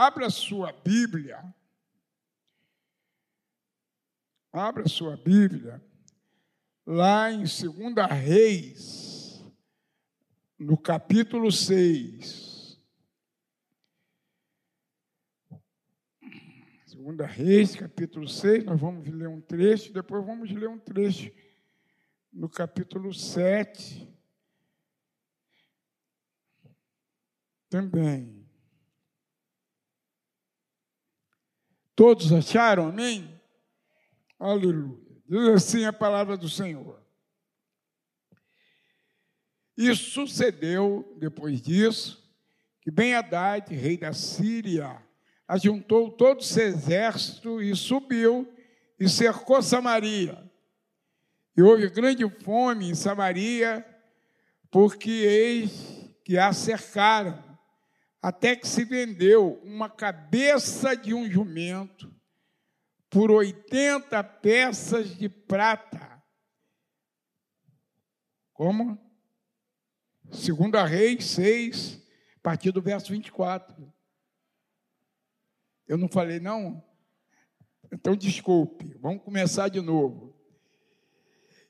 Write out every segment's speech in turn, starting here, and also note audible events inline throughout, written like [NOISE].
abra sua Bíblia. Abra sua Bíblia lá em 2 Reis, no capítulo 6. Segunda Reis, capítulo 6, nós vamos ler um trecho, depois vamos ler um trecho no capítulo 7. Também. Todos acharam? Amém? Aleluia. Diz assim a palavra do Senhor. E sucedeu, depois disso, que Ben-Hadad, rei da Síria, ajuntou todo o seu exército e subiu e cercou Samaria. E houve grande fome em Samaria, porque eis que a cercaram, até que se vendeu uma cabeça de um jumento por 80 peças de prata. Como? Segunda Reis 6, a partir do verso 24. Eu não falei, não? Então, desculpe, vamos começar de novo.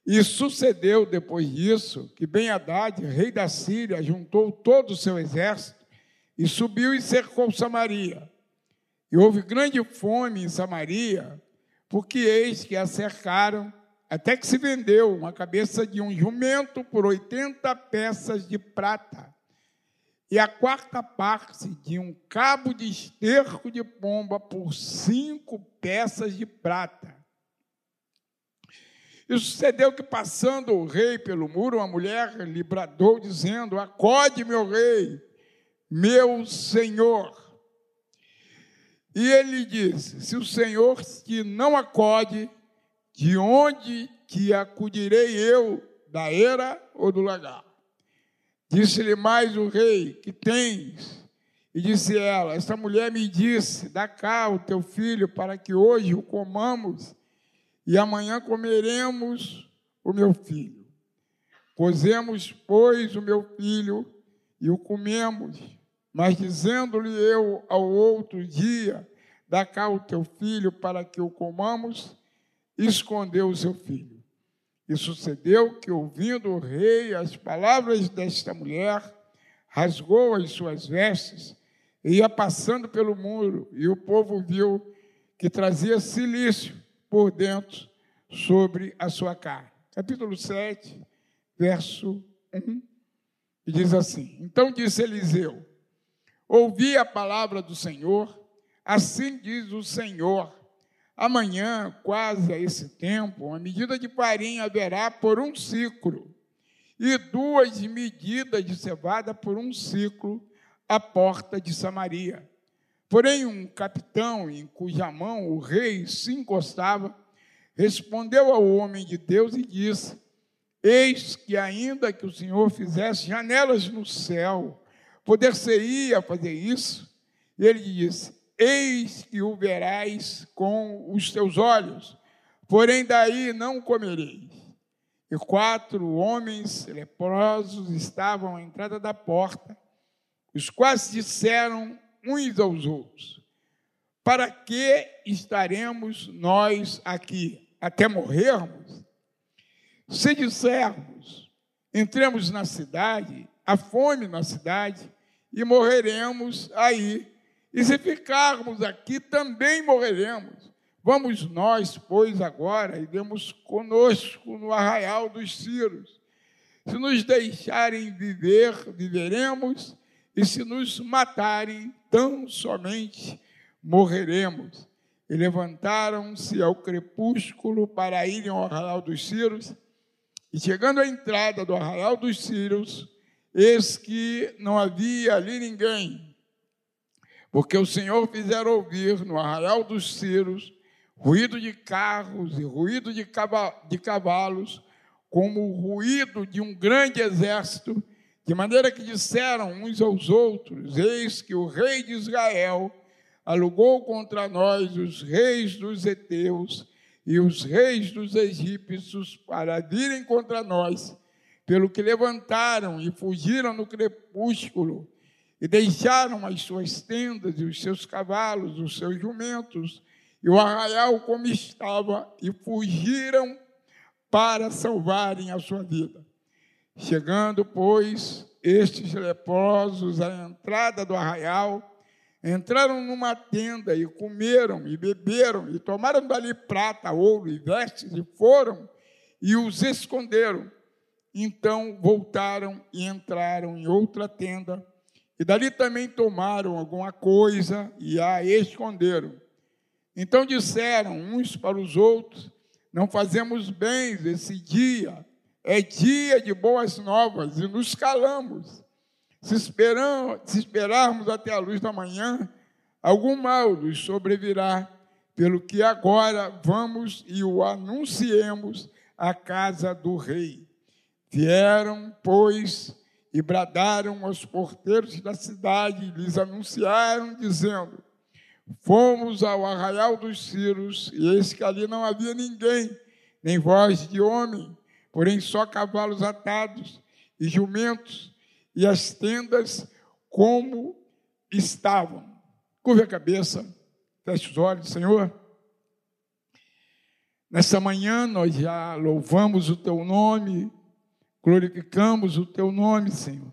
E sucedeu depois disso que Ben-Hadad, rei da Síria, juntou todo o seu exército e subiu e cercou Samaria. E houve grande fome em Samaria, porque eis que a cercaram, até que se vendeu uma cabeça de um jumento por 80 peças de prata, e a quarta parte de um cabo de esterco de pomba por cinco peças de prata. E sucedeu que, passando o rei pelo muro, uma mulher lhe bradou, dizendo: Acode, meu rei, meu senhor. E ele disse: Se o Senhor te não acode, de onde que acudirei eu, da era ou do lagar? Disse-lhe mais o rei: Que tens? E disse ela: Esta mulher me disse: Dá cá o teu filho, para que hoje o comamos, e amanhã comeremos o meu filho. Cozemos, pois, o meu filho e o comemos. Mas dizendo-lhe eu ao outro dia: Dá cá o teu filho para que o comamos, escondeu o seu filho. E sucedeu que, ouvindo o rei as palavras desta mulher, rasgou as suas vestes e ia passando pelo muro, e o povo viu que trazia silício por dentro sobre a sua carne. Capítulo 7, verso 1, e diz assim: Então disse Eliseu: Ouvi a palavra do Senhor, assim diz o Senhor. Amanhã, quase a esse tempo, uma medida de farinha haverá por um ciclo, e duas medidas de cevada por um ciclo à porta de Samaria. Porém, um capitão em cuja mão o rei se encostava, respondeu ao homem de Deus e disse: Eis que, ainda que o Senhor fizesse janelas no céu, poder-se-ia fazer isso? E ele disse: Eis que o verás com os teus olhos, porém daí não comereis. E quatro homens leprosos estavam à entrada da porta, os quais disseram uns aos outros: Para que estaremos nós aqui? Até morrermos? Se dissermos, entremos na cidade, a fome na cidade, e morreremos aí. E se ficarmos aqui, também morreremos. Vamos nós, pois, agora, demos conosco no arraial dos Círios. Se nos deixarem viver, viveremos, e se nos matarem, tão somente morreremos. E levantaram-se ao crepúsculo para irem ao arraial dos Círios, e chegando à entrada do arraial dos Círios, eis que não havia ali ninguém, porque o Senhor fizera ouvir no arraial dos Círios ruído de carros e ruído de cavalos, como o ruído de um grande exército, de maneira que disseram uns aos outros: Eis que o rei de Israel alugou contra nós os reis dos heteus e os reis dos egípcios para virem contra nós pelo que levantaram e fugiram no crepúsculo, e deixaram as suas tendas e os seus cavalos, os seus jumentos, e o arraial como estava, e fugiram para salvarem a sua vida. Chegando, pois, estes leprosos à entrada do arraial, entraram numa tenda e comeram e beberam e tomaram dali prata, ouro e vestes e foram e os esconderam. Então voltaram e entraram em outra tenda e dali também tomaram alguma coisa e a esconderam. Então disseram uns para os outros: Não fazemos bens esse dia, é dia de boas novas e nos calamos. Se, esperam, se esperarmos até a luz da manhã, algum mal nos sobrevirá, pelo que agora vamos e o anunciemos à casa do rei. Vieram, pois, e bradaram aos porteiros da cidade e lhes anunciaram, dizendo: Fomos ao arraial dos Círios, e eis que ali não havia ninguém, nem voz de homem, porém só cavalos atados e jumentos, e as tendas como estavam. Curve a cabeça, feche os olhos, Senhor. Nessa manhã nós já louvamos o teu nome, glorificamos o teu nome, Senhor.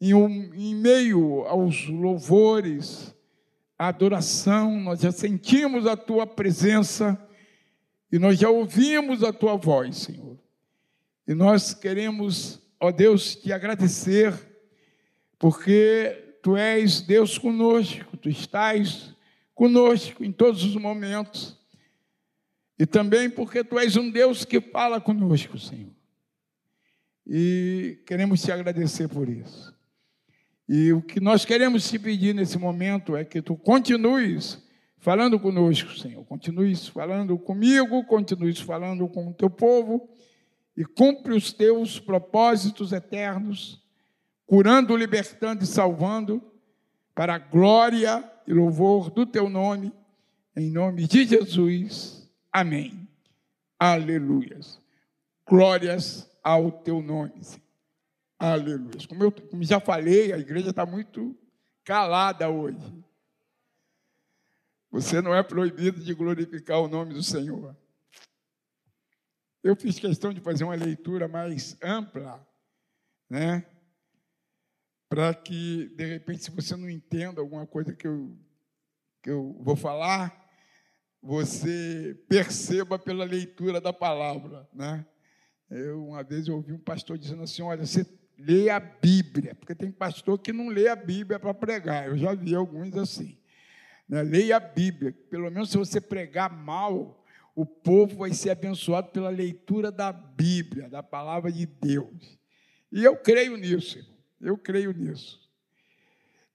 Em, um, em meio aos louvores, a adoração, nós já sentimos a tua presença e nós já ouvimos a tua voz, Senhor. E nós queremos, ó Deus, te agradecer, porque tu és Deus conosco, tu estás conosco em todos os momentos. E também porque tu és um Deus que fala conosco, Senhor. E queremos te agradecer por isso. E o que nós queremos te pedir nesse momento é que tu continues falando conosco, Senhor. Continues falando comigo, continues falando com o teu povo e cumpre os teus propósitos eternos, curando, libertando e salvando, para a glória e louvor do teu nome, em nome de Jesus. Amém. Aleluias. Glórias ao teu nome. Aleluia. Como eu como já falei, a igreja está muito calada hoje. Você não é proibido de glorificar o nome do Senhor. Eu fiz questão de fazer uma leitura mais ampla, né? Para que, de repente, se você não entenda alguma coisa que eu, que eu vou falar, você perceba pela leitura da palavra, né? Eu, uma vez, eu ouvi um pastor dizendo assim: olha, você lê a Bíblia, porque tem pastor que não lê a Bíblia para pregar. Eu já vi alguns assim. Né? Leia a Bíblia. Pelo menos se você pregar mal, o povo vai ser abençoado pela leitura da Bíblia, da palavra de Deus. E eu creio nisso, eu creio nisso.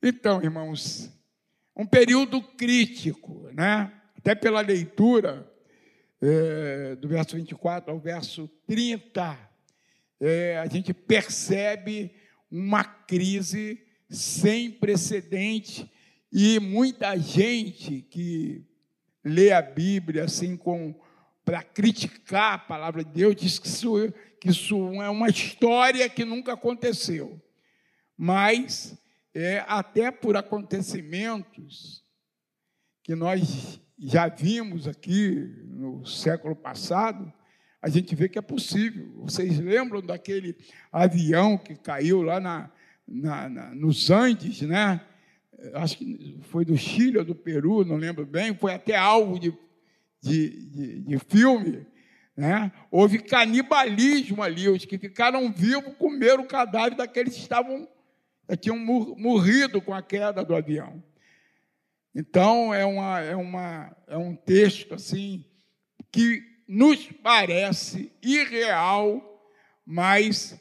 Então, irmãos, um período crítico, né? Até pela leitura é, do verso 24 ao verso 30 é, a gente percebe uma crise sem precedente e muita gente que lê a Bíblia assim com para criticar a palavra de Deus diz que isso, que isso é uma história que nunca aconteceu, mas é, até por acontecimentos que nós já vimos aqui no século passado, a gente vê que é possível. Vocês lembram daquele avião que caiu lá na, na, na, nos Andes, né? Acho que foi do Chile ou do Peru, não lembro bem, foi até alvo de, de, de, de filme. Né? Houve canibalismo ali, os que ficaram vivos comeram o cadáver daqueles que estavam, tinham morrido com a queda do avião. Então, é, uma, é, uma, é um texto assim que nos parece irreal, mas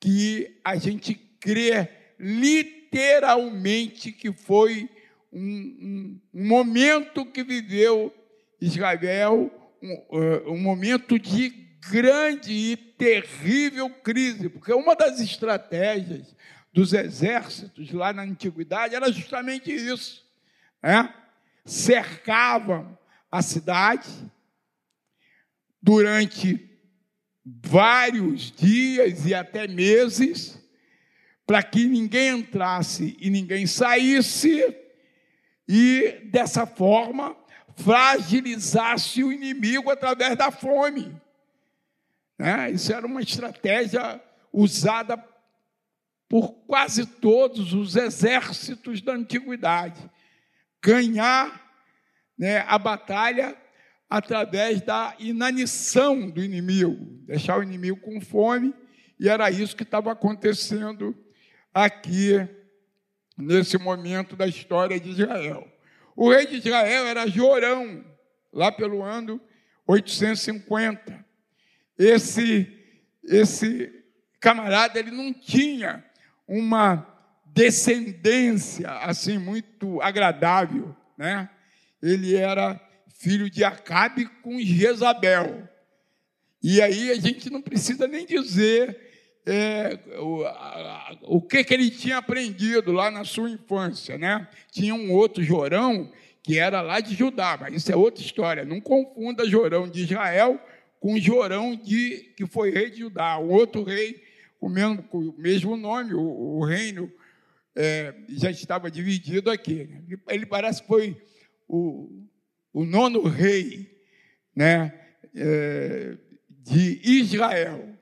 que a gente crê literalmente que foi um, um, um momento que viveu Israel, um, uh, um momento de grande e terrível crise, porque uma das estratégias dos exércitos lá na antiguidade era justamente isso, né? cercavam a cidade, durante vários dias e até meses para que ninguém entrasse e ninguém saísse, e dessa forma fragilizasse o inimigo através da fome. Né? Isso era uma estratégia usada por quase todos os exércitos da antiguidade. Ganhar né, a batalha através da inanição do inimigo, deixar o inimigo com fome, e era isso que estava acontecendo aqui nesse momento da história de Israel. O rei de Israel era Jorão, lá pelo ano 850. Esse esse camarada ele não tinha uma descendência assim muito agradável, né? Ele era filho de Acabe com Jezabel. E aí a gente não precisa nem dizer é, o, a, o que, que ele tinha aprendido lá na sua infância, né? Tinha um outro Jorão que era lá de Judá, mas isso é outra história. Não confunda Jorão de Israel com Jorão de que foi rei de Judá, o outro rei com o mesmo, com o mesmo nome, o, o reino é, já estava dividido aqui. Ele parece que foi o, o nono rei, né? É, de Israel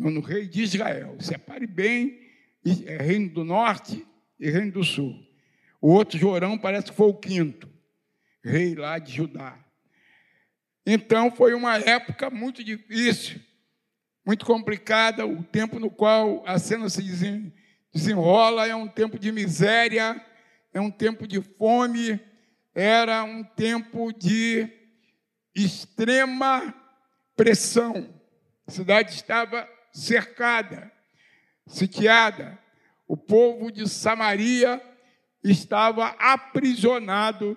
nono rei de Israel. Separe bem é reino do norte e reino do sul. O outro Jorão parece que foi o quinto, rei lá de Judá. Então foi uma época muito difícil, muito complicada, o tempo no qual a cena se desenrola é um tempo de miséria, é um tempo de fome, era um tempo de extrema pressão. A cidade estava cercada, sitiada. O povo de Samaria estava aprisionado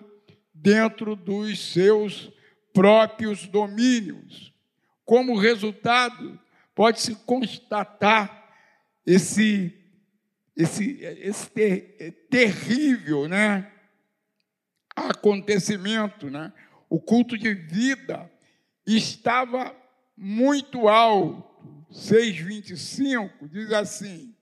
dentro dos seus próprios domínios. Como resultado, pode-se constatar esse, esse, esse ter, terrível né, acontecimento. Né? O culto de vida estava muito alto 6,25 diz assim: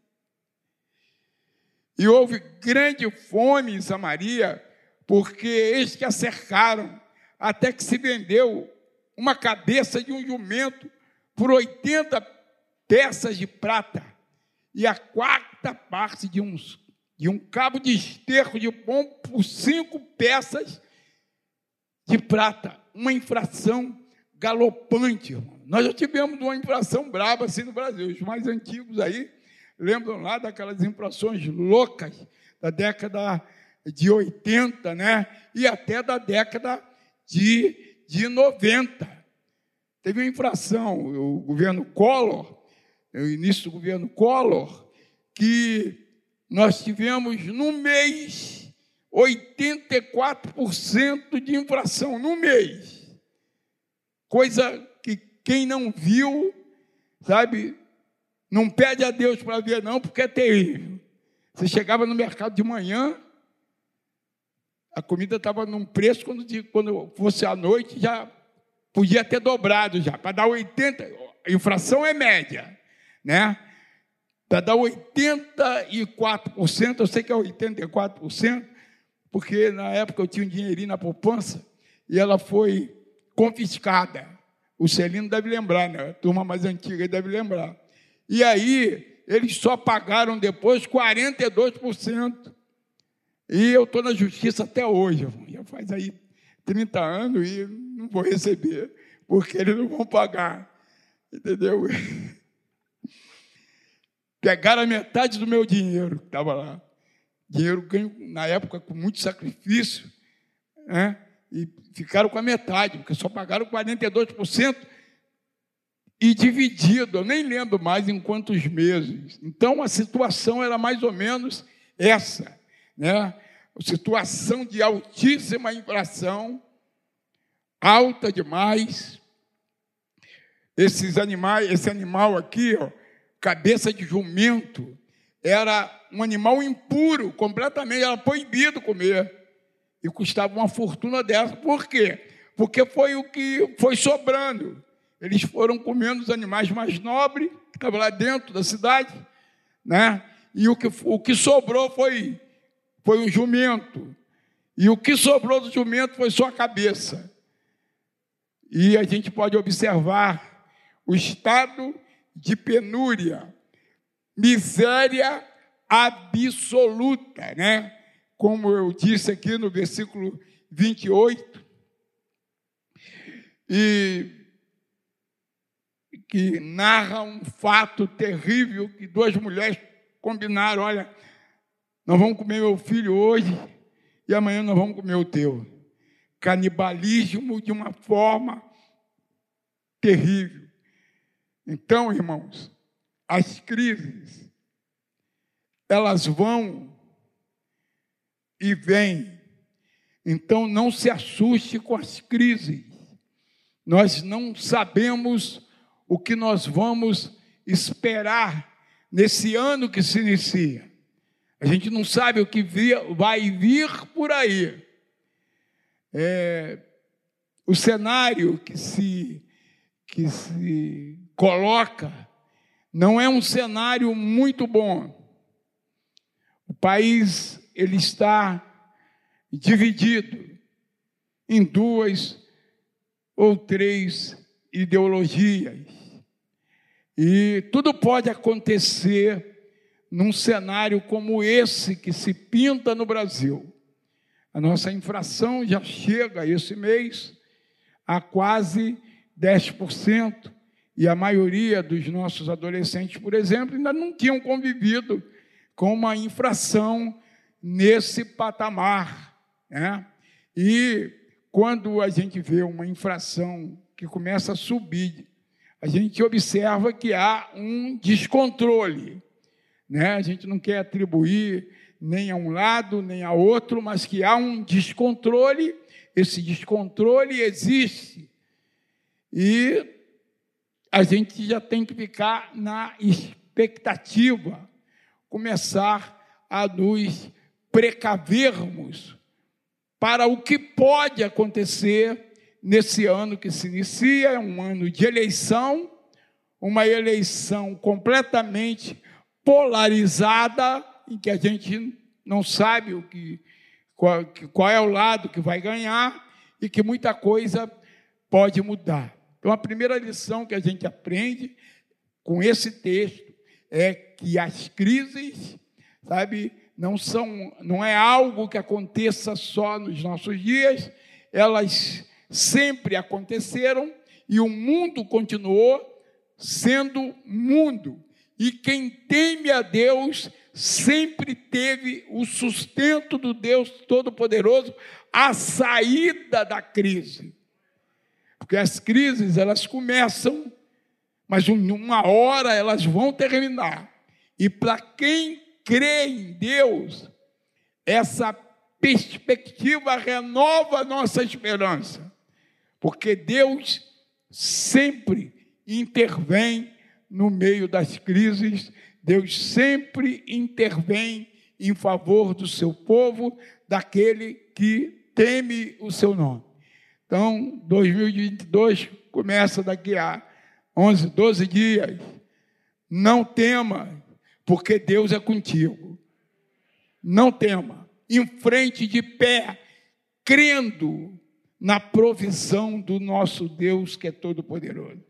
E houve grande fome em Samaria, porque eles que a cercaram, até que se vendeu uma cabeça de um jumento por 80 peças de prata, e a quarta parte de, uns, de um cabo de esterco de pão por cinco peças de prata. Uma infração galopante, irmão. Nós já tivemos uma inflação braba assim no Brasil. Os mais antigos aí lembram lá daquelas inflações loucas da década de 80, né? E até da década de, de 90. Teve uma inflação, o governo Collor, o início do governo Collor, que nós tivemos no mês 84% de inflação no mês. Coisa quem não viu, sabe, não pede a Deus para ver, não, porque é terrível. Você chegava no mercado de manhã, a comida estava num preço, quando, quando fosse à noite, já podia ter dobrado já, para dar 80%, a inflação é média, né? Para dar 84%, eu sei que é 84%, porque na época eu tinha um dinheirinho na poupança e ela foi confiscada. O Celino deve lembrar, né? A turma mais antiga deve lembrar. E aí, eles só pagaram depois 42%. E eu estou na justiça até hoje. Já faz aí 30 anos e não vou receber, porque eles não vão pagar. Entendeu? [LAUGHS] Pegaram a metade do meu dinheiro que estava lá. Dinheiro ganho, na época, com muito sacrifício. Né? e ficaram com a metade, porque só pagaram 42% e dividido, eu nem lembro mais em quantos meses. Então a situação era mais ou menos essa, né? Situação de altíssima inflação, alta demais. Esses animais, esse animal aqui, ó, cabeça de jumento, era um animal impuro, completamente, era proibido comer. E custava uma fortuna dessa. Por quê? Porque foi o que foi sobrando. Eles foram comendo os animais mais nobres, que estavam lá dentro da cidade, né? E o que, o que sobrou foi, foi um jumento. E o que sobrou do jumento foi só a cabeça. E a gente pode observar o estado de penúria, miséria absoluta, né? Como eu disse aqui no versículo 28. E que narra um fato terrível que duas mulheres combinaram, olha, nós vamos comer meu filho hoje e amanhã nós vamos comer o teu. Canibalismo de uma forma terrível. Então, irmãos, as crises, elas vão e vêm. Então, não se assuste com as crises. Nós não sabemos o que nós vamos esperar nesse ano que se inicia. A gente não sabe o que vai vir por aí. É, o cenário que se, que se coloca não é um cenário muito bom. O país ele está dividido em duas ou três ideologias. E tudo pode acontecer num cenário como esse que se pinta no Brasil. A nossa infração já chega esse mês a quase 10%, e a maioria dos nossos adolescentes, por exemplo, ainda não tinham convivido com uma infração nesse patamar. Né? E quando a gente vê uma infração que começa a subir, a gente observa que há um descontrole. Né? A gente não quer atribuir nem a um lado, nem a outro, mas que há um descontrole, esse descontrole existe. E a gente já tem que ficar na expectativa, começar a nos precavermos para o que pode acontecer nesse ano que se inicia, é um ano de eleição, uma eleição completamente polarizada, em que a gente não sabe o que, qual, qual é o lado que vai ganhar e que muita coisa pode mudar. Então, a primeira lição que a gente aprende com esse texto é que as crises, sabe, não são, não é algo que aconteça só nos nossos dias, elas sempre aconteceram e o mundo continuou sendo mundo. E quem teme a Deus sempre teve o sustento do Deus Todo-Poderoso, a saída da crise. Porque as crises, elas começam, mas uma hora elas vão terminar. E para quem crê em Deus, essa perspectiva renova a nossa esperança. Porque Deus sempre intervém no meio das crises, Deus sempre intervém em favor do seu povo, daquele que teme o seu nome. Então, 2022 começa daqui a 11, 12 dias. Não tema, porque Deus é contigo. Não tema. Em frente de pé, crendo na provisão do nosso Deus que é todo-poderoso.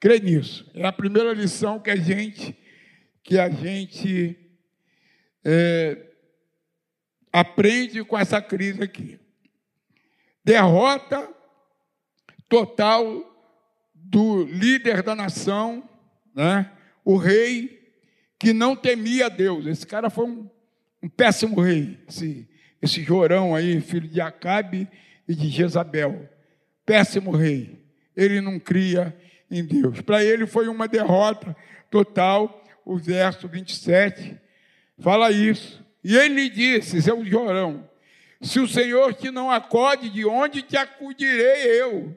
Crê nisso. É a primeira lição que a gente que a gente é, aprende com essa crise aqui. Derrota total do líder da nação, né? o rei que não temia Deus. Esse cara foi um, um péssimo rei, esse, esse Jorão aí, filho de Acabe e de Jezabel. Péssimo rei. Ele não cria em Deus. Para ele foi uma derrota total. O verso 27 fala isso. E ele disse, seu Jorão, se o Senhor te não acode, de onde te acudirei eu?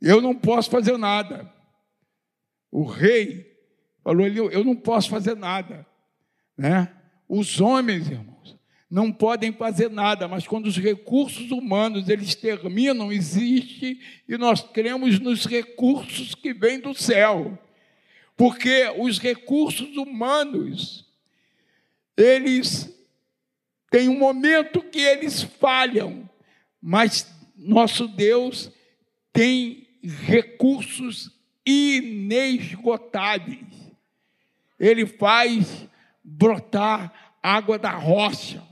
Eu não posso fazer nada. O rei falou eu não posso fazer nada. Né? Os homens, irmãos, não podem fazer nada, mas quando os recursos humanos eles terminam, existe e nós cremos nos recursos que vêm do céu. Porque os recursos humanos, eles têm um momento que eles falham, mas nosso Deus tem recursos inesgotáveis. Ele faz brotar água da rocha.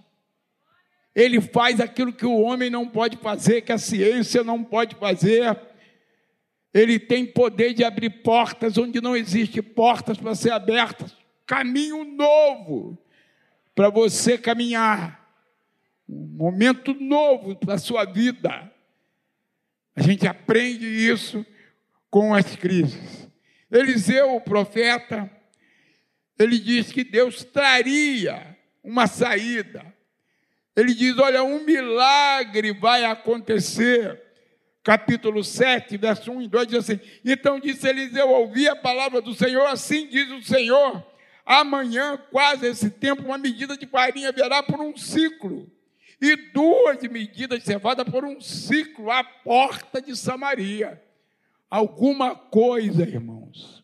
Ele faz aquilo que o homem não pode fazer, que a ciência não pode fazer. Ele tem poder de abrir portas onde não existe portas para ser abertas. Caminho novo para você caminhar. Um momento novo para a sua vida. A gente aprende isso com as crises. Eliseu, o profeta, ele diz que Deus traria uma saída. Ele diz: Olha, um milagre vai acontecer. Capítulo 7, verso 1 e 2 diz assim: Então disse Eliseu: Ouvi a palavra do Senhor, assim diz o Senhor. Amanhã, quase esse tempo, uma medida de farinha virá por um ciclo, e duas medidas de cevada por um ciclo à porta de Samaria. Alguma coisa, irmãos,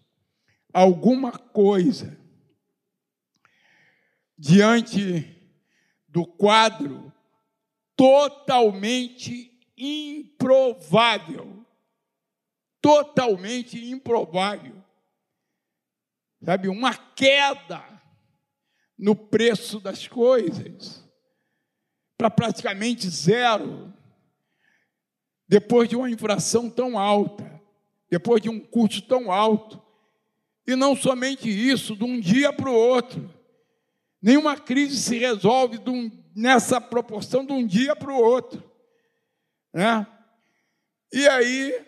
alguma coisa diante do quadro totalmente improvável. Totalmente improvável. Sabe, uma queda no preço das coisas para praticamente zero, depois de uma inflação tão alta, depois de um custo tão alto. E não somente isso, de um dia para o outro. Nenhuma crise se resolve um, nessa proporção de um dia para o outro. Né? E aí,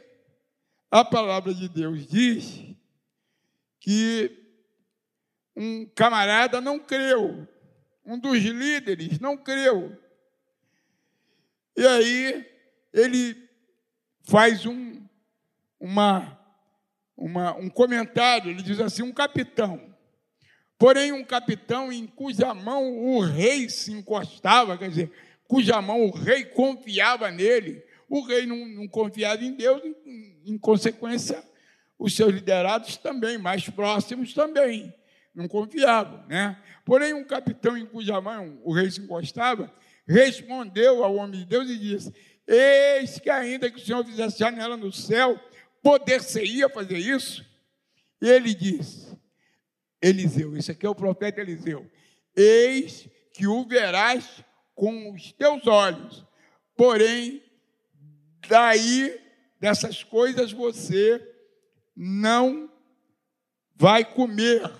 a palavra de Deus diz que um camarada não creu, um dos líderes não creu. E aí, ele faz um, uma, uma, um comentário, ele diz assim: um capitão. Porém, um capitão em cuja mão o rei se encostava, quer dizer, cuja mão o rei confiava nele, o rei não, não confiava em Deus, em, em consequência, os seus liderados também, mais próximos também, não confiavam. Né? Porém, um capitão em cuja mão o rei se encostava, respondeu ao homem de Deus e disse: Eis que ainda que o Senhor fizesse janela no céu, poder-se-ia fazer isso? E ele disse: Eliseu. Isso aqui é o profeta Eliseu. Eis que o verás com os teus olhos, porém, daí dessas coisas você não vai comer.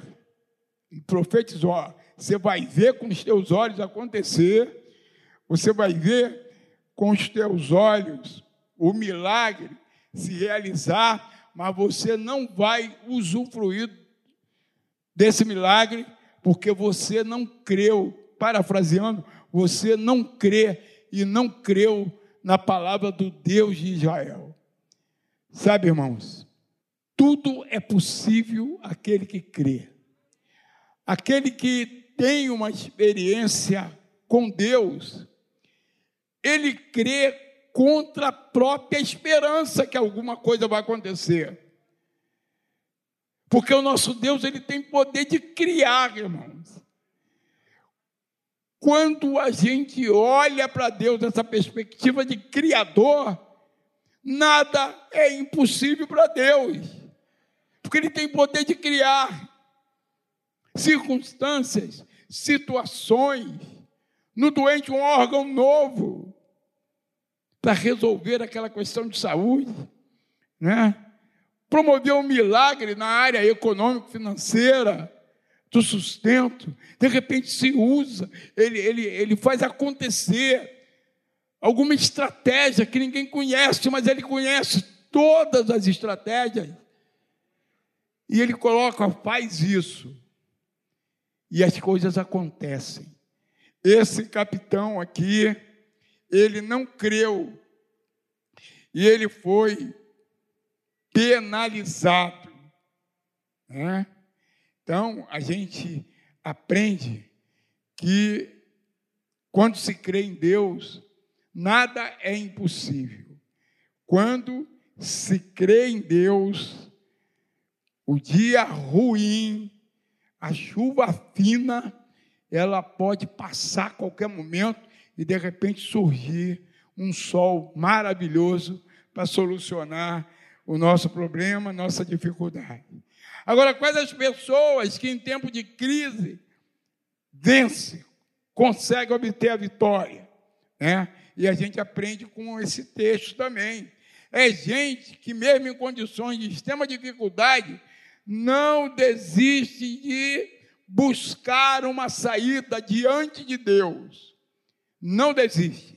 E profetizou: você vai ver com os teus olhos acontecer, você vai ver com os teus olhos o milagre se realizar, mas você não vai usufruir desse milagre, porque você não creu, parafraseando, você não crê e não creu na palavra do Deus de Israel. Sabe, irmãos, tudo é possível aquele que crê. Aquele que tem uma experiência com Deus, ele crê contra a própria esperança que alguma coisa vai acontecer. Porque o nosso Deus, ele tem poder de criar, irmãos. Quando a gente olha para Deus nessa perspectiva de criador, nada é impossível para Deus. Porque ele tem poder de criar circunstâncias, situações, no doente um órgão novo para resolver aquela questão de saúde, né? promoveu um milagre na área econômico-financeira, do sustento, de repente se usa, ele, ele, ele faz acontecer alguma estratégia que ninguém conhece, mas ele conhece todas as estratégias. E ele coloca, faz isso. E as coisas acontecem. Esse capitão aqui, ele não creu. E ele foi penalizado. Né? Então, a gente aprende que quando se crê em Deus, nada é impossível. Quando se crê em Deus, o dia ruim, a chuva fina, ela pode passar a qualquer momento e de repente surgir um sol maravilhoso para solucionar o nosso problema, nossa dificuldade. Agora, quais as pessoas que em tempo de crise vence, consegue obter a vitória, né? E a gente aprende com esse texto também. É gente que, mesmo em condições de extrema dificuldade, não desiste de buscar uma saída diante de Deus. Não desiste.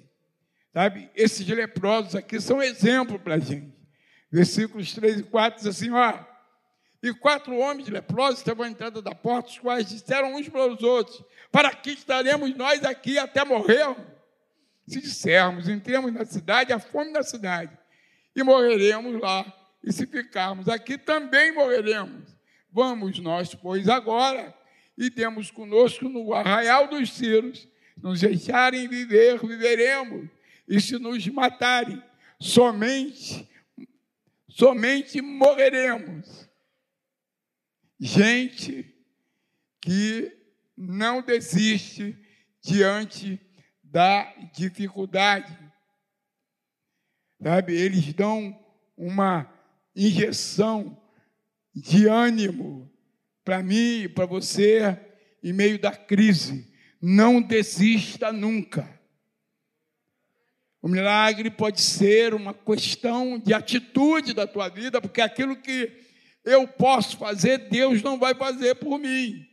Sabe? Esses leprosos aqui são exemplo para a gente. Versículos 3 e 4 diz assim: ó. E quatro homens leprosos estavam à entrada da porta, os quais disseram uns para os outros: Para que estaremos nós aqui até morrer? Se dissermos, entremos na cidade, a fome da cidade, e morreremos lá. E se ficarmos aqui, também morreremos. Vamos nós, pois, agora, e temos conosco no arraial dos ciros, nos deixarem viver, viveremos. E se nos matarem, somente, somente morreremos. Gente que não desiste diante da dificuldade. Sabe, eles dão uma injeção de ânimo para mim e para você em meio da crise. Não desista nunca. O milagre pode ser uma questão de atitude da tua vida, porque aquilo que eu posso fazer, Deus não vai fazer por mim.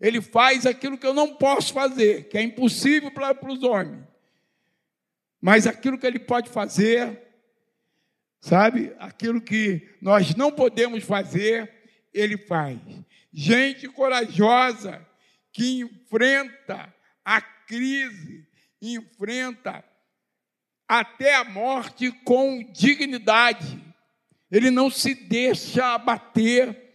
Ele faz aquilo que eu não posso fazer, que é impossível para, para os homens. Mas aquilo que ele pode fazer, sabe? Aquilo que nós não podemos fazer, ele faz. Gente corajosa que enfrenta a crise, enfrenta até a morte com dignidade. Ele não se deixa abater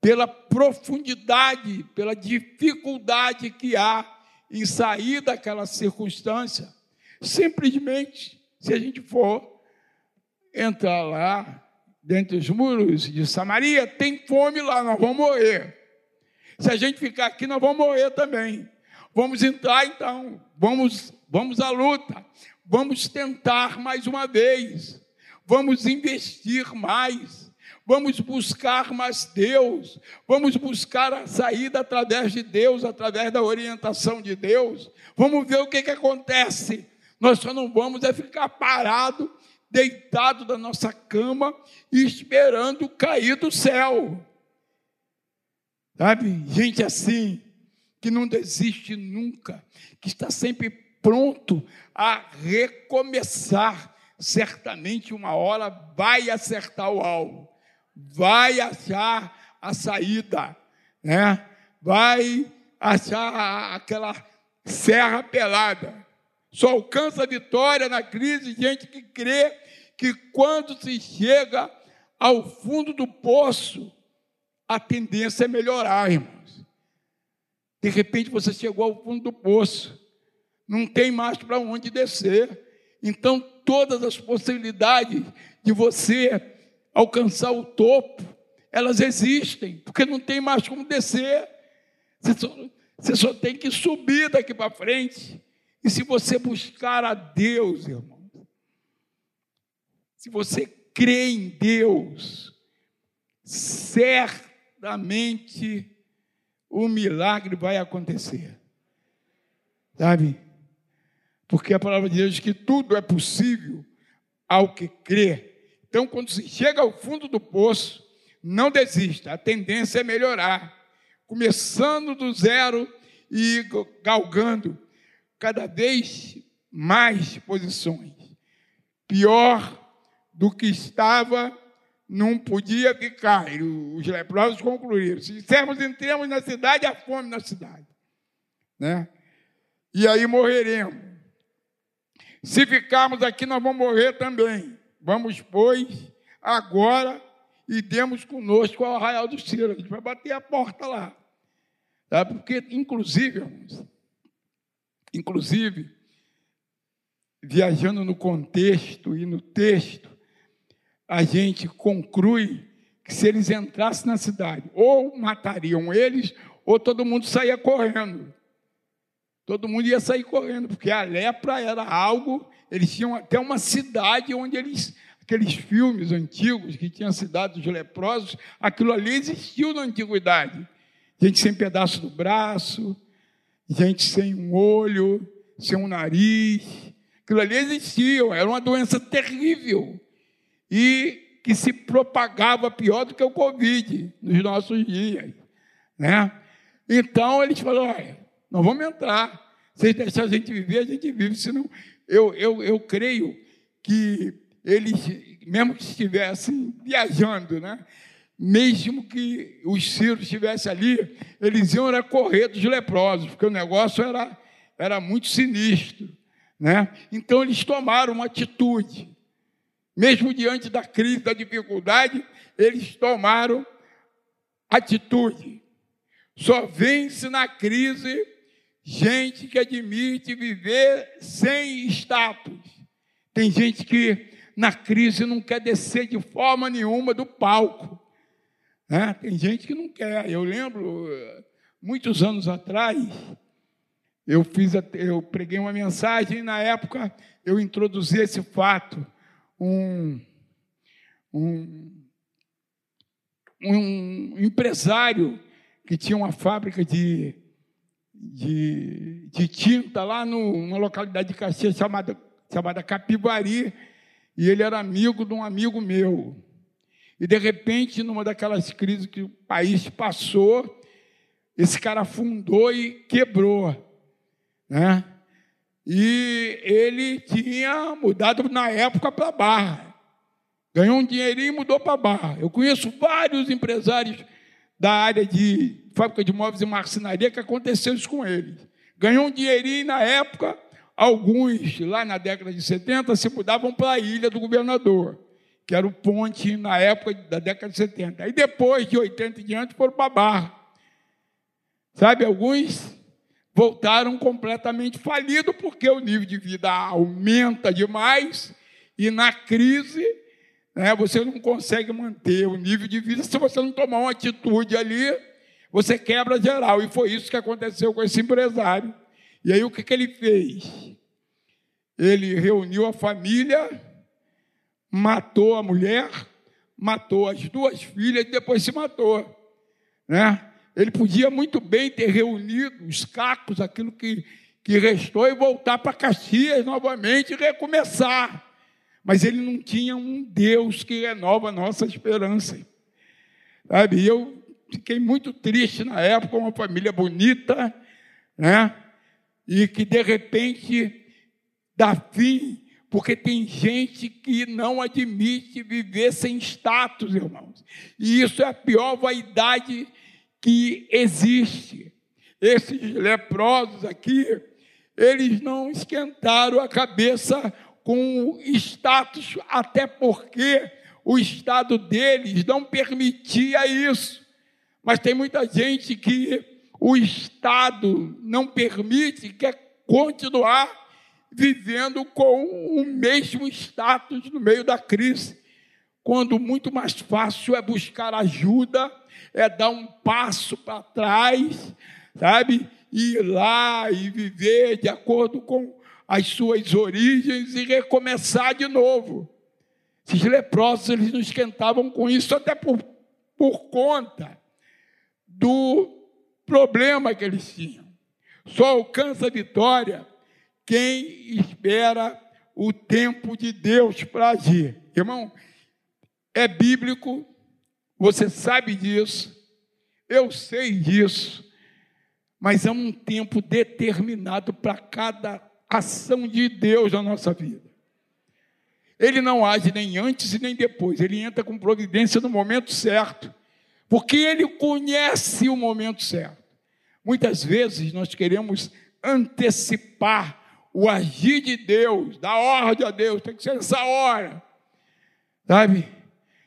pela profundidade, pela dificuldade que há em sair daquela circunstância. Simplesmente, se a gente for entrar lá, dentro dos muros de Samaria, tem fome lá, nós vamos morrer. Se a gente ficar aqui, nós vamos morrer também. Vamos entrar então, vamos, vamos à luta, vamos tentar mais uma vez, vamos investir mais Vamos buscar mais Deus, vamos buscar a saída através de Deus, através da orientação de Deus. Vamos ver o que, que acontece. Nós só não vamos é ficar parado, deitado da nossa cama esperando cair do céu. Sabe? Gente assim, que não desiste nunca, que está sempre pronto a recomeçar. Certamente uma hora vai acertar o alvo vai achar a saída, né? vai achar aquela serra pelada. Só alcança a vitória na crise gente que crê que quando se chega ao fundo do poço, a tendência é melhorar, irmãos. De repente você chegou ao fundo do poço, não tem mais para onde descer. Então, todas as possibilidades de você alcançar o topo, elas existem, porque não tem mais como descer. Você só, você só tem que subir daqui para frente. E se você buscar a Deus, irmão, se você crê em Deus, certamente o milagre vai acontecer. Sabe? Porque a palavra de Deus diz que tudo é possível ao que crê. Então, quando se chega ao fundo do poço, não desista, a tendência é melhorar, começando do zero e galgando cada vez mais posições. Pior do que estava, não podia ficar. E os leprosos concluíram: se dissermos entremos na cidade, há fome na cidade. Né? E aí morreremos. Se ficarmos aqui, nós vamos morrer também. Vamos, pois, agora e demos conosco ao arraial dos Ciro. A gente vai bater a porta lá. Tá? Porque, inclusive, irmãos, inclusive, viajando no contexto e no texto, a gente conclui que se eles entrassem na cidade, ou matariam eles, ou todo mundo saía correndo. Todo mundo ia sair correndo, porque a lepra era algo, eles tinham até uma cidade onde eles, aqueles filmes antigos que tinham a cidade dos leprosos, aquilo ali existiu na antiguidade. Gente sem pedaço do braço, gente sem um olho, sem um nariz, aquilo ali existia, era uma doença terrível e que se propagava pior do que o Covid nos nossos dias, né? Então eles falaram: olha, não vamos entrar. Se deixar a gente viver, a gente vive, senão eu, eu, eu creio que eles, mesmo que estivessem viajando, né? Mesmo que os sírios estivessem ali, eles iam correr dos leprosos, porque o negócio era, era muito sinistro. Né? Então eles tomaram uma atitude. Mesmo diante da crise, da dificuldade, eles tomaram atitude. Só vence na crise gente que admite viver sem status. Tem gente que na crise não quer descer de forma nenhuma do palco. Né? Tem gente que não quer. Eu lembro, muitos anos atrás, eu fiz, eu preguei uma mensagem e na época eu introduzi esse fato. Um, um, um empresário que tinha uma fábrica de, de, de tinta lá no, numa localidade de Caxias chamada, chamada Capivari, e ele era amigo de um amigo meu. E de repente, numa daquelas crises que o país passou, esse cara afundou e quebrou né? E ele tinha mudado na época para Barra. Ganhou um dinheirinho e mudou para Barra. Eu conheço vários empresários da área de fábrica de móveis e marcenaria que aconteceu isso com eles. Ganhou um dinheirinho na época, alguns lá na década de 70 se mudavam para a ilha do governador, que era o ponte na época da década de 70. Aí depois de 80 e diante foram para Barra. Sabe, alguns voltaram completamente falidos, porque o nível de vida aumenta demais e na crise né, você não consegue manter o nível de vida. Se você não tomar uma atitude ali, você quebra geral. E foi isso que aconteceu com esse empresário. E aí o que, que ele fez? Ele reuniu a família, matou a mulher, matou as duas filhas e depois se matou. Né? Ele podia muito bem ter reunido os cacos, aquilo que, que restou, e voltar para Caxias novamente e recomeçar. Mas ele não tinha um Deus que renova a nossa esperança. Sabe? E eu fiquei muito triste na época, uma família bonita, né? E que de repente dá fim, porque tem gente que não admite viver sem status, irmãos. E isso é a pior vaidade que existe. Esses leprosos aqui, eles não esquentaram a cabeça com status, até porque o estado deles não permitia isso. Mas tem muita gente que o Estado não permite, quer continuar vivendo com o mesmo status no meio da crise, quando muito mais fácil é buscar ajuda é dar um passo para trás, sabe? Ir lá e viver de acordo com as suas origens e recomeçar de novo. Esses leprosos, eles não esquentavam com isso, até por, por conta do problema que eles tinham. Só alcança a vitória quem espera o tempo de Deus para agir. Irmão, é bíblico você sabe disso, eu sei disso, mas é um tempo determinado para cada ação de Deus na nossa vida. Ele não age nem antes e nem depois, ele entra com providência no momento certo, porque ele conhece o momento certo. Muitas vezes nós queremos antecipar o agir de Deus, da ordem a Deus, tem que ser essa hora, sabe?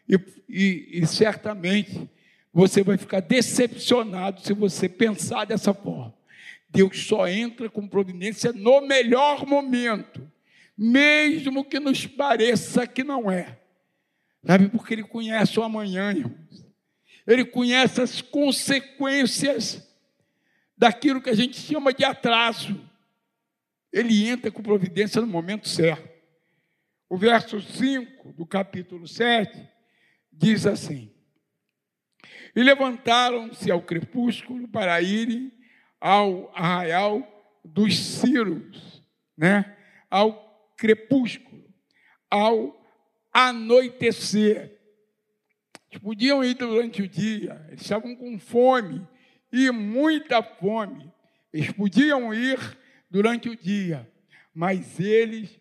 E, e, e certamente você vai ficar decepcionado se você pensar dessa forma. Deus só entra com providência no melhor momento, mesmo que nos pareça que não é. Sabe? Porque ele conhece o amanhã, irmãos. Ele conhece as consequências daquilo que a gente chama de atraso. Ele entra com providência no momento certo. O verso 5 do capítulo 7 diz assim: E levantaram-se ao crepúsculo para irem ao arraial dos Círios, né? ao crepúsculo, ao anoitecer. Eles podiam ir durante o dia, eles estavam com fome, e muita fome. Eles podiam ir durante o dia, mas eles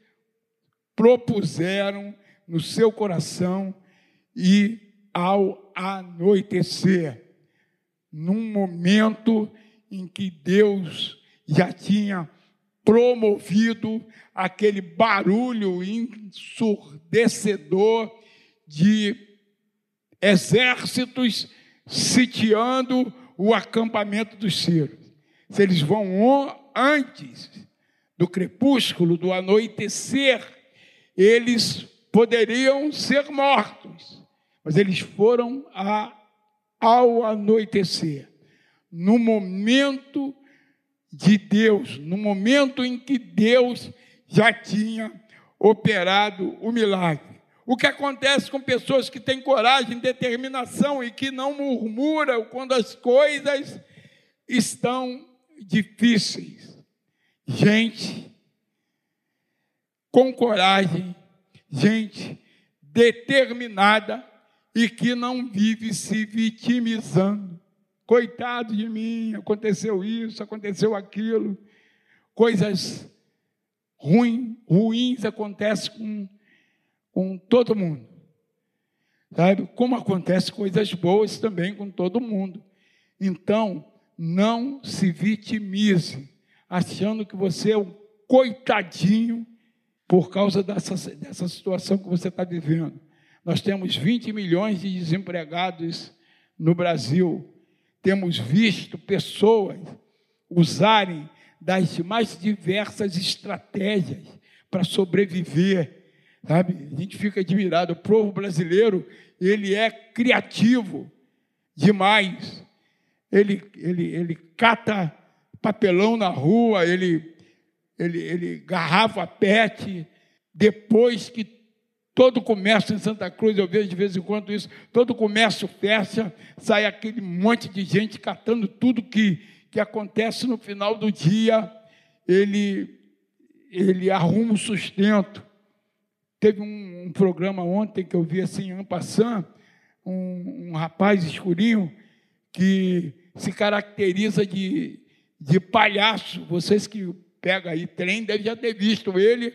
propuseram no seu coração e ao anoitecer, num momento em que Deus já tinha promovido aquele barulho ensurdecedor de exércitos sitiando o acampamento dos sírios. Se eles vão antes do crepúsculo, do anoitecer, eles poderiam ser mortos, mas eles foram a, ao anoitecer, no momento de Deus, no momento em que Deus já tinha operado o milagre. O que acontece com pessoas que têm coragem, determinação e que não murmuram quando as coisas estão difíceis? Gente com coragem, gente determinada e que não vive se vitimizando. Coitado de mim, aconteceu isso, aconteceu aquilo. Coisas ruins, ruins acontecem com com todo mundo. Sabe? Como acontece coisas boas também com todo mundo. Então, não se vitimize, achando que você é um coitadinho por causa dessa, dessa situação que você está vivendo. Nós temos 20 milhões de desempregados no Brasil. Temos visto pessoas usarem das mais diversas estratégias para sobreviver Sabe? A gente fica admirado. O povo brasileiro, ele é criativo demais. Ele, ele, ele cata papelão na rua, ele, ele, ele garrafa pet. Depois que todo comércio em Santa Cruz, eu vejo de vez em quando isso, todo comércio fecha, sai aquele monte de gente catando tudo que, que acontece no final do dia. Ele, ele arruma o sustento. Teve um, um, programa ontem que eu vi assim, en passant, um, um rapaz escurinho que se caracteriza de, de palhaço. Vocês que pegam aí trem devem já ter visto ele.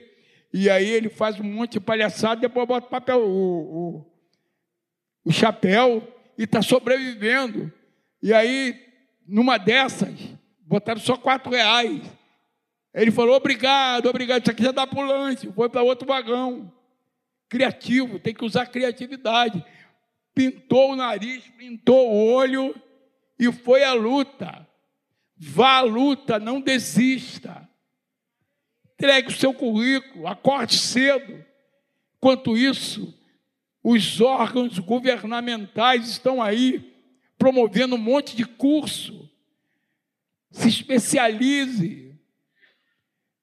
E aí ele faz um monte de palhaçada, depois bota o papel, o, o, o chapéu e está sobrevivendo. E aí, numa dessas, botaram só quatro reais. Ele falou, obrigado, obrigado, isso aqui já dá para o lanche, foi para outro vagão. Criativo, tem que usar criatividade. Pintou o nariz, pintou o olho e foi à luta. Vá à luta, não desista. Entregue o seu currículo, acorde cedo. Enquanto isso, os órgãos governamentais estão aí promovendo um monte de curso. Se especialize,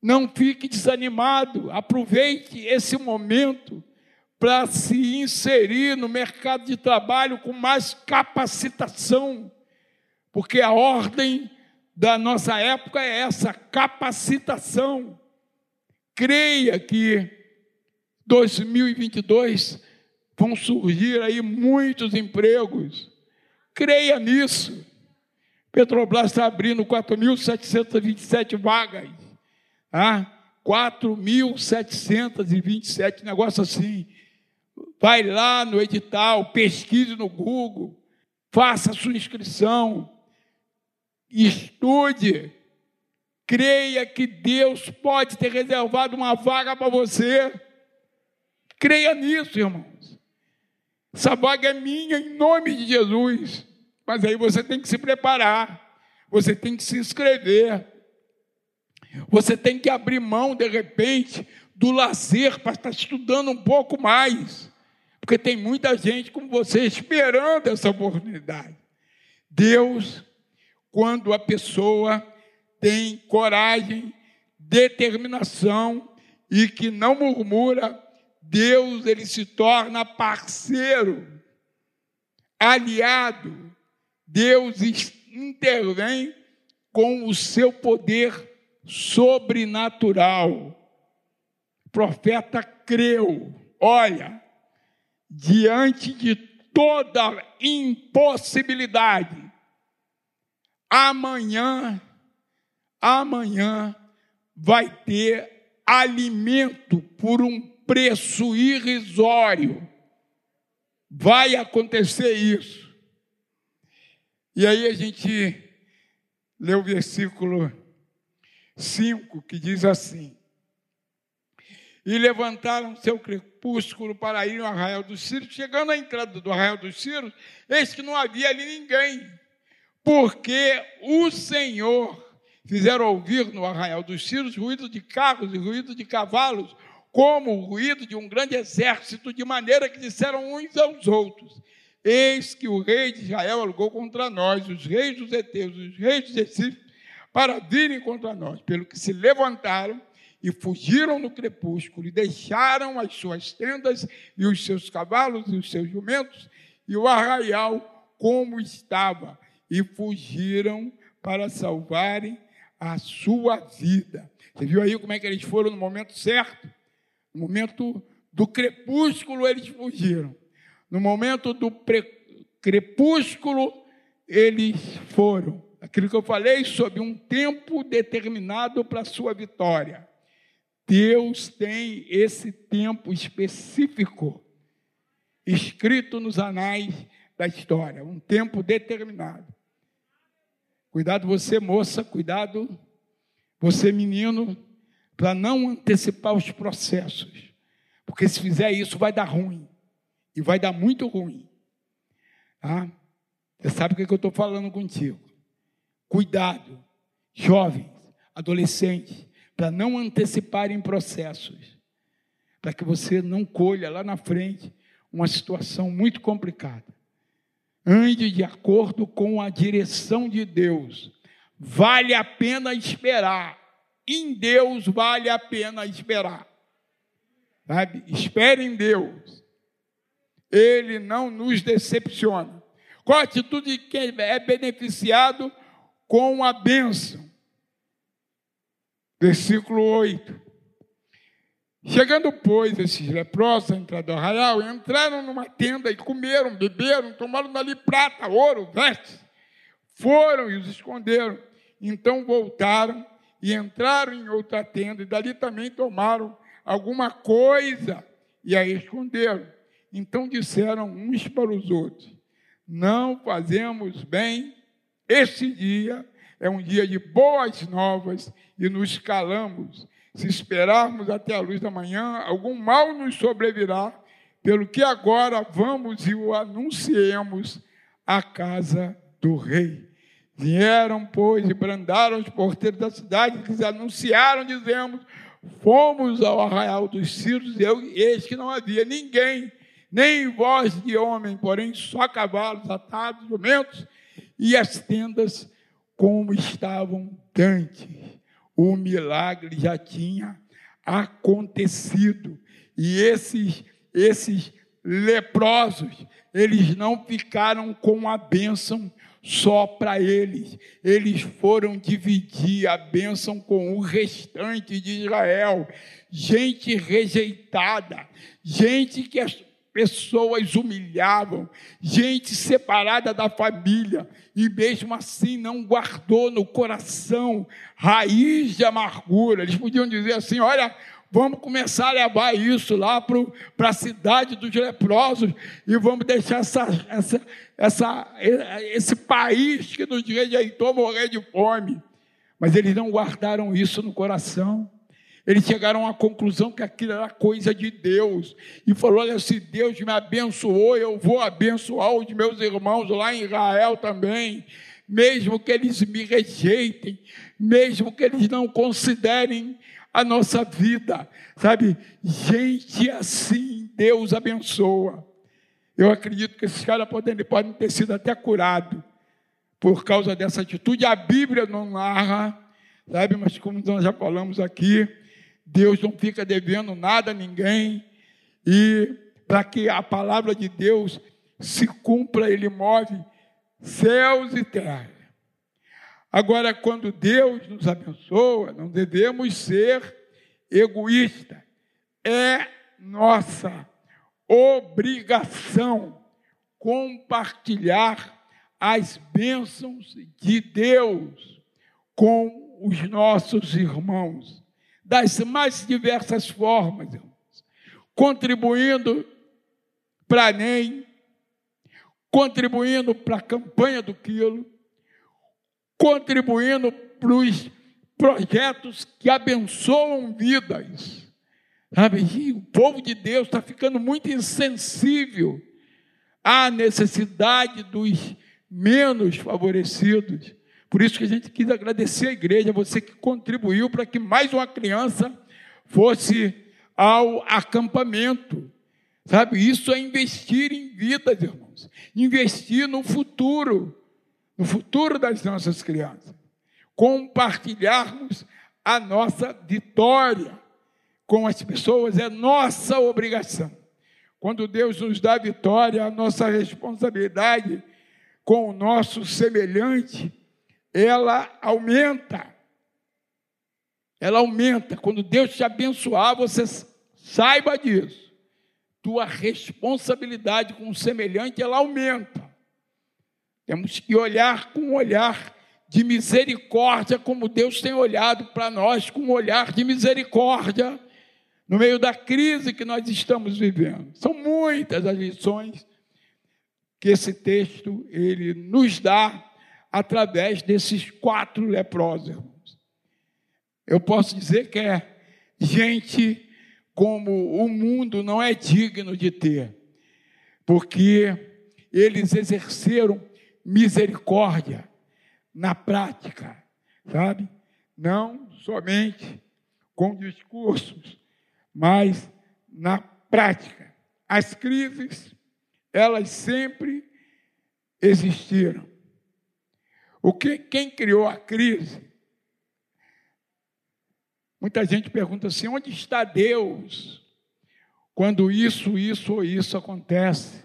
não fique desanimado, aproveite esse momento para se inserir no mercado de trabalho com mais capacitação, porque a ordem da nossa época é essa capacitação. Creia que 2022 vão surgir aí muitos empregos. Creia nisso. Petrobras está abrindo 4.727 vagas ah, 4.727, negócio assim. Vai lá no edital, pesquise no Google, faça sua inscrição, estude, creia que Deus pode ter reservado uma vaga para você. Creia nisso, irmãos. Essa vaga é minha em nome de Jesus. Mas aí você tem que se preparar, você tem que se inscrever. Você tem que abrir mão, de repente, do lazer para estar estudando um pouco mais. Porque tem muita gente como você esperando essa oportunidade. Deus, quando a pessoa tem coragem, determinação e que não murmura, Deus ele se torna parceiro, aliado. Deus intervém com o seu poder sobrenatural. O profeta creu, olha, diante de toda impossibilidade, amanhã, amanhã vai ter alimento por um preço irrisório. Vai acontecer isso. E aí a gente lê o versículo 5 que diz assim: E levantaram seu crepúsculo para ir ao arraial dos Círios. Chegando à entrada do arraial dos Círios, eis que não havia ali ninguém, porque o Senhor fizeram ouvir no arraial dos Círios ruído de carros e ruído de cavalos, como o ruído de um grande exército, de maneira que disseram uns aos outros: Eis que o rei de Israel alugou contra nós, os reis dos Eteus, os reis dos Egípcios, para virem contra nós, pelo que se levantaram e fugiram no crepúsculo, e deixaram as suas tendas e os seus cavalos e os seus jumentos, e o arraial como estava, e fugiram para salvarem a sua vida. Você viu aí como é que eles foram no momento certo? No momento do crepúsculo, eles fugiram. No momento do crepúsculo, eles foram. Aquilo que eu falei sobre um tempo determinado para a sua vitória. Deus tem esse tempo específico escrito nos anais da história, um tempo determinado. Cuidado você, moça, cuidado você, menino, para não antecipar os processos. Porque se fizer isso, vai dar ruim. E vai dar muito ruim. Tá? Você sabe o que eu estou falando contigo. Cuidado, jovens, adolescentes, para não anteciparem processos. Para que você não colha lá na frente uma situação muito complicada. Ande de acordo com a direção de Deus vale a pena esperar. Em Deus vale a pena esperar. Sabe? Espere em Deus. Ele não nos decepciona. Qual a atitude de quem é beneficiado com a bênção? Versículo 8. Chegando, pois, esses leprosos à entrada do arraial, entraram numa tenda e comeram, beberam, tomaram dali prata, ouro, vestes. Foram e os esconderam então voltaram e entraram em outra tenda, e dali também tomaram alguma coisa e a esconderam. Então disseram uns para os outros: Não fazemos bem, este dia é um dia de boas novas e nos calamos. Se esperarmos até a luz da manhã, algum mal nos sobrevirá, pelo que agora vamos e o anunciemos à casa do rei. Vieram, pois, e brandaram os porteiros da cidade, que anunciaram, dizendo: Fomos ao arraial dos Círios, e eis que não havia ninguém, nem voz de homem, porém só cavalos atados, jumentos, e as tendas como estavam dantes. O milagre já tinha acontecido. E esses, esses leprosos, eles não ficaram com a bênção só para eles. Eles foram dividir a bênção com o restante de Israel. Gente rejeitada, gente que as pessoas humilhavam, gente separada da família, e mesmo assim não guardou no coração raiz de amargura. Eles podiam dizer assim: olha, Vamos começar a levar isso lá para a cidade dos leprosos e vamos deixar essa, essa, essa, esse país que nos rejeitou morrer de fome. Mas eles não guardaram isso no coração. Eles chegaram à conclusão que aquilo era coisa de Deus. E falou: olha, se Deus me abençoou, eu vou abençoar os meus irmãos lá em Israel também. Mesmo que eles me rejeitem, mesmo que eles não considerem a nossa vida, sabe? Gente assim, Deus abençoa. Eu acredito que esses caras podem, podem ter sido até curados por causa dessa atitude. A Bíblia não narra, sabe? Mas como nós já falamos aqui, Deus não fica devendo nada a ninguém. E para que a palavra de Deus se cumpra, Ele move céus e terra. Agora, quando Deus nos abençoa, não devemos ser egoístas. É nossa obrigação compartilhar as bênçãos de Deus com os nossos irmãos, das mais diversas formas, irmãos, contribuindo para a NEM, contribuindo para a campanha do quilo, contribuindo para os projetos que abençoam vidas. Sabe? O povo de Deus está ficando muito insensível à necessidade dos menos favorecidos. Por isso que a gente quis agradecer à igreja, você que contribuiu para que mais uma criança fosse ao acampamento. Sabe, isso é investir em vidas, irmãos. Investir no futuro, no futuro das nossas crianças. Compartilharmos a nossa vitória com as pessoas é nossa obrigação. Quando Deus nos dá vitória, a nossa responsabilidade com o nosso semelhante, ela aumenta. Ela aumenta. Quando Deus te abençoar, você saiba disso. Tua responsabilidade com o semelhante, ela aumenta. Temos que olhar com um olhar de misericórdia, como Deus tem olhado para nós, com um olhar de misericórdia, no meio da crise que nós estamos vivendo. São muitas as lições que esse texto ele nos dá através desses quatro leprosos. Eu posso dizer que é gente como o mundo não é digno de ter, porque eles exerceram misericórdia na prática, sabe? Não somente com discursos, mas na prática. As crises elas sempre existiram. O que quem criou a crise? Muita gente pergunta assim: onde está Deus quando isso, isso ou isso acontece?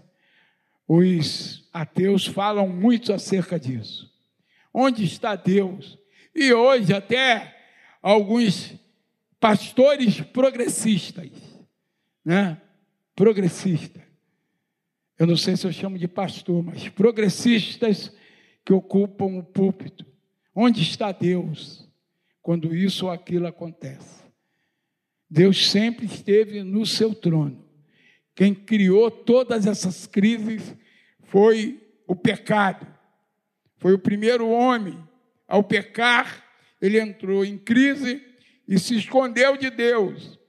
Os ateus falam muito acerca disso. Onde está Deus? E hoje até alguns pastores progressistas, né? Progressistas eu não sei se eu chamo de pastor, mas progressistas que ocupam o púlpito. Onde está Deus quando isso ou aquilo acontece? Deus sempre esteve no seu trono. Quem criou todas essas crises foi o pecado. Foi o primeiro homem. Ao pecar, ele entrou em crise e se escondeu de Deus.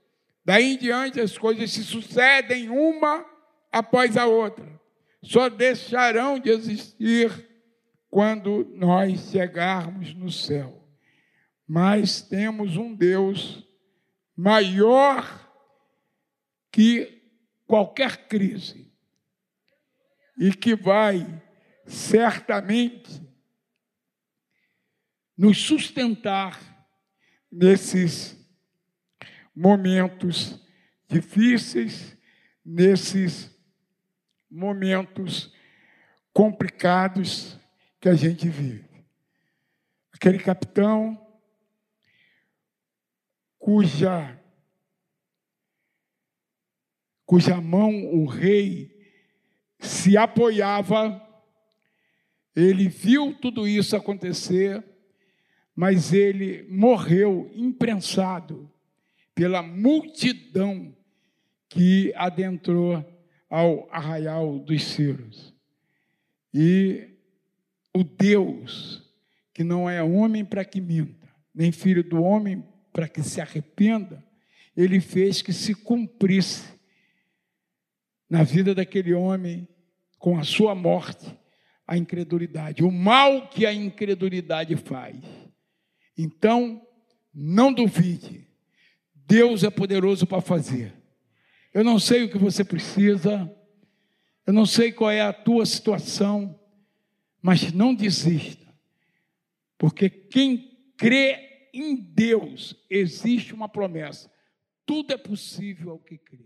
Daí em diante as coisas se sucedem uma após a outra. Só deixarão de existir quando nós chegarmos no céu. Mas temos um Deus maior que qualquer crise e que vai certamente nos sustentar nesses momentos difíceis, nesses momentos complicados que a gente vive. Aquele capitão cuja cuja mão o rei se apoiava, ele viu tudo isso acontecer, mas ele morreu imprensado pela multidão que adentrou ao arraial dos Círios. E o Deus, que não é homem para que minta, nem filho do homem para que se arrependa, ele fez que se cumprisse na vida daquele homem, com a sua morte, a incredulidade, o mal que a incredulidade faz. Então, não duvide, Deus é poderoso para fazer. Eu não sei o que você precisa, Eu não sei qual é a tua situação, mas não desista, porque quem crê em Deus, existe uma promessa: tudo é possível ao que crê.